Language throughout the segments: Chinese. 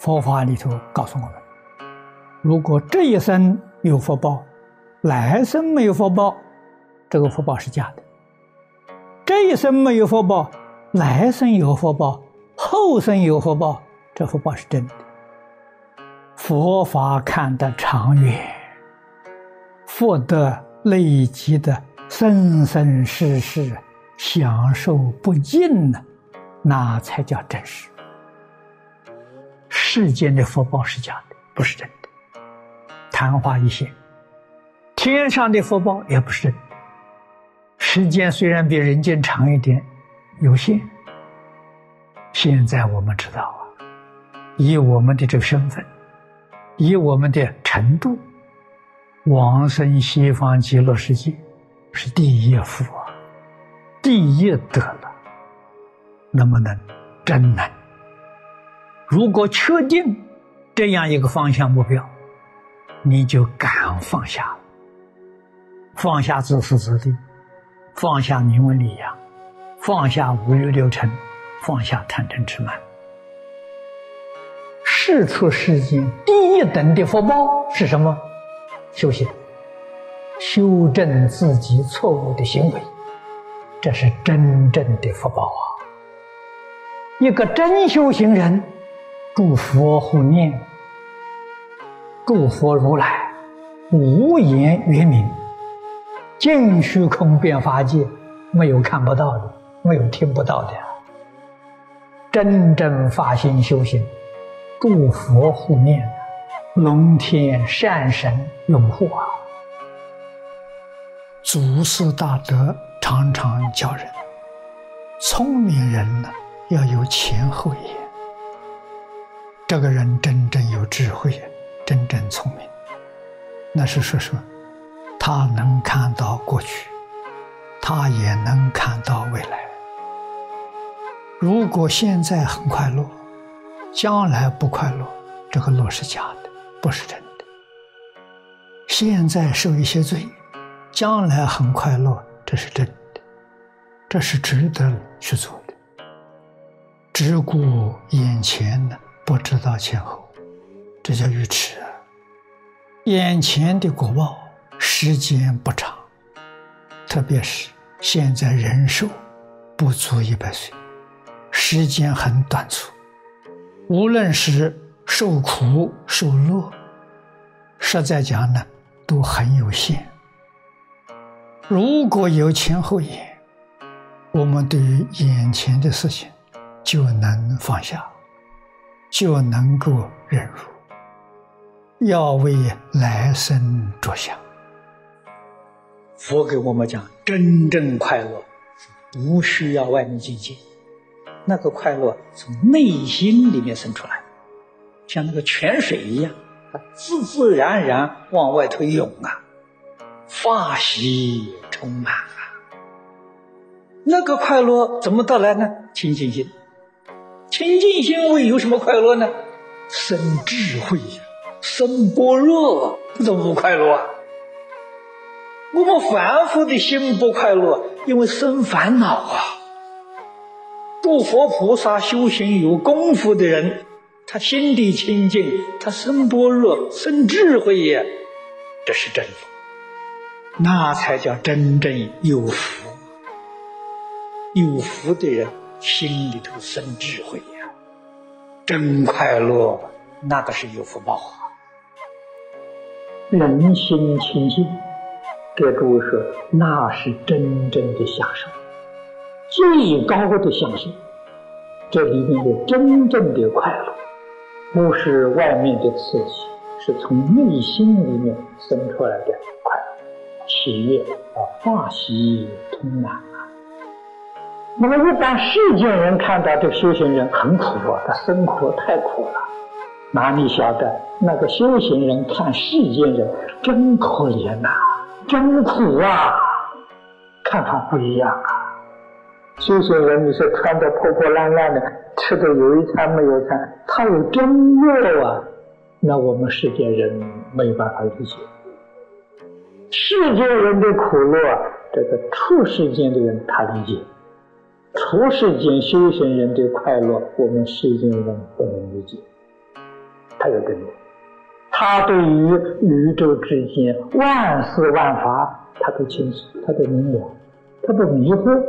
佛法里头告诉我们：如果这一生有福报，来生没有福报，这个福报是假的；这一生没有福报，来生有福报，后生有福报，这福报是真的。佛法看得长远，福德累积的生生世世享受不尽呢，那才叫真实。世间的福报是假的，不是真的，昙花一现；天上的福报也不是真的。时间虽然比人间长一点，有限。现在我们知道啊，以我们的这个身份。以我们的程度，往生西方极乐世界是第一福啊，第一德了。能不能？真能。如果确定这样一个方向目标，你就敢放下，放下自私自利，放下名闻利养，放下五欲六尘，放下贪嗔痴慢。世出世间第一等的福报是什么？修行，修正自己错误的行为，这是真正的福报啊！一个真修行人，祝佛护念，祝佛如来，无言圆明，尽虚空遍法界，没有看不到的，没有听不到的，真正发心修行。祝佛护念，龙天善神拥护啊！祖师大德常常教人，聪明人呢要有前后眼。这个人真正有智慧，真正聪明，那是说说，他能看到过去，他也能看到未来。如果现在很快乐。将来不快乐，这个乐是假的，不是真的。现在受一些罪，将来很快乐，这是真的，这是值得去做的。只顾眼前的，不知道前后，这叫愚痴！眼前的果报时间不长，特别是现在人寿不足一百岁，时间很短促。无论是受苦受乐，实在讲呢，都很有限。如果有前后眼，我们对于眼前的事情就能放下，就能够忍辱，要为来生着想。佛给我们讲，真正快乐是不需要外面境界。那个快乐从内心里面生出来，像那个泉水一样，它自自然然往外头涌啊，法喜充满啊。那个快乐怎么得来呢？清净心，清净心会有什么快乐呢？生智慧呀，生般若，怎么不快乐啊？我们凡夫的心不快乐，因为生烦恼啊。诸佛菩萨修行有功夫的人，他心地清净，他生般若，生智慧呀，这是真福，那才叫真正有福。有福的人心里头生智慧呀，真快乐，那个是有福报啊。人心清净，这诸位说，那是真正的享受。最高的享受，这里面的真正的快乐，不是外面的刺激，是从内心里面生出来的快乐、喜悦啊，化喜通满。那么一般世间人看到这修行人很苦啊，他生活太苦了，哪里晓得那个修行人看世间人真可怜呐，真苦啊，看法不一样啊。修行人，你说穿的破破烂烂的，吃的有一餐没有餐，他有真乐啊！那我们世间人没有办法理解。世间人的苦乐，这个处世间的人他理解；处世间修行人的快乐，我们世间人不能理解。他有真理。他对于宇宙之间万事万法，他都清楚，他都明了，他不迷惑。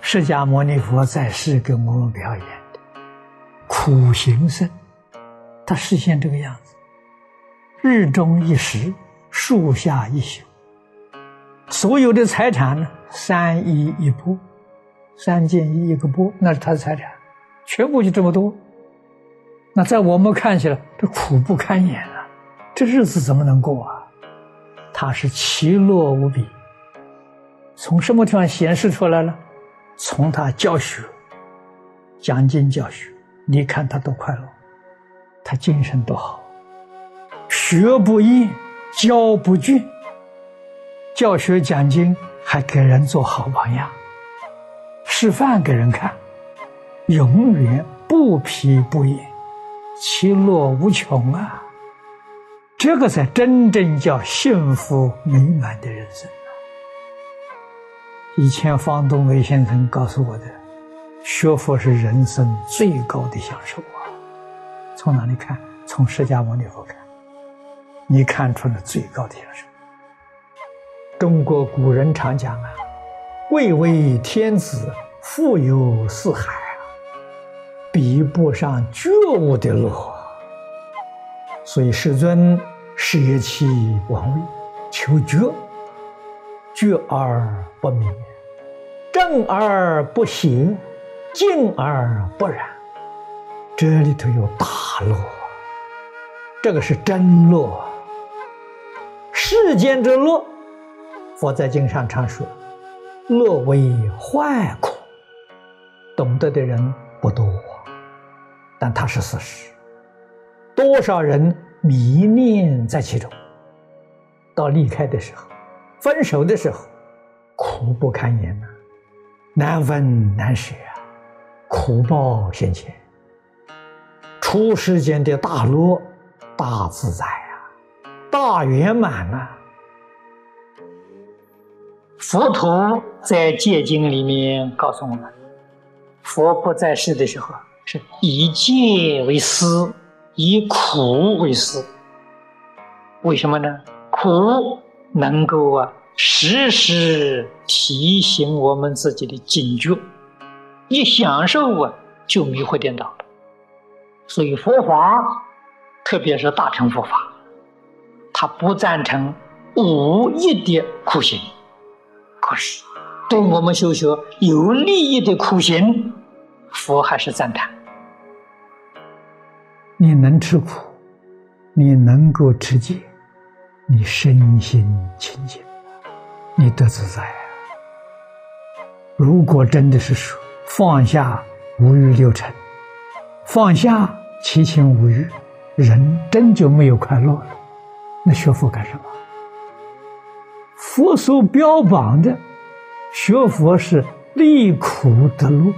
释迦牟尼佛在世给我们表演的苦行僧，他实现这个样子：日中一时，树下一宿，所有的财产呢，三一一钵，三件一一个钵，那是他的财产，全部就这么多。那在我们看起来，这苦不堪言啊！这日子怎么能过啊？他是其乐无比。从什么地方显示出来了？从他教学、讲经教学，你看他多快乐，他精神多好，学不厌，教不倦，教学讲经还给人做好榜样，示范给人看，永远不疲不厌。其乐无穷啊！这个才真正叫幸福美满的人生。以前方东梅先生告诉我的，学佛是人生最高的享受啊！从哪里看？从释迦牟尼佛看，你看出了最高的享受。中国古人常讲啊：“贵为天子，富有四海啊。”比不上觉悟的乐，所以世尊舍弃王位，求觉，觉而不迷，正而不邪，静而不染。这里头有大乐，这个是真乐。世间之乐，佛在经上常说，乐为坏苦，懂得的人不多。但它是事实，多少人迷恋在其中，到离开的时候，分手的时候，苦不堪言呐，难分难舍啊，苦报现前，出世间的大乐、大自在啊，大圆满呐。佛陀在戒经里面告诉我们，佛不在世的时候。是以戒为师，以苦为师。为什么呢？苦能够啊，时时提醒我们自己的警觉。一享受啊，就迷惑颠倒。所以佛法，特别是大乘佛法，他不赞成无益的苦行。可是，对我们修学有利益的苦行，佛还是赞叹。你能吃苦，你能够持戒，你身心清净，你得自在！如果真的是说放下五欲六尘，放下七情五欲，人真就没有快乐了。那学佛干什么？佛所标榜的学佛是离苦得乐。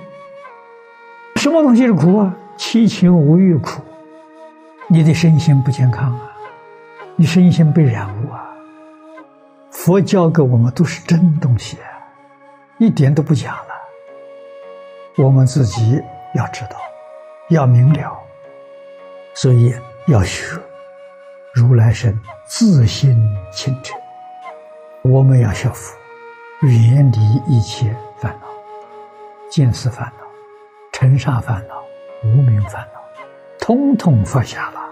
什么东西是苦啊？七情五欲苦。你的身心不健康啊，你身心被染污啊。佛教给我们都是真东西啊，一点都不假了。我们自己要知道，要明了，所以要学如来神自心清澈。我们要学佛，远离一切烦恼，见思烦恼、尘沙烦恼、无名烦恼。通通放下了。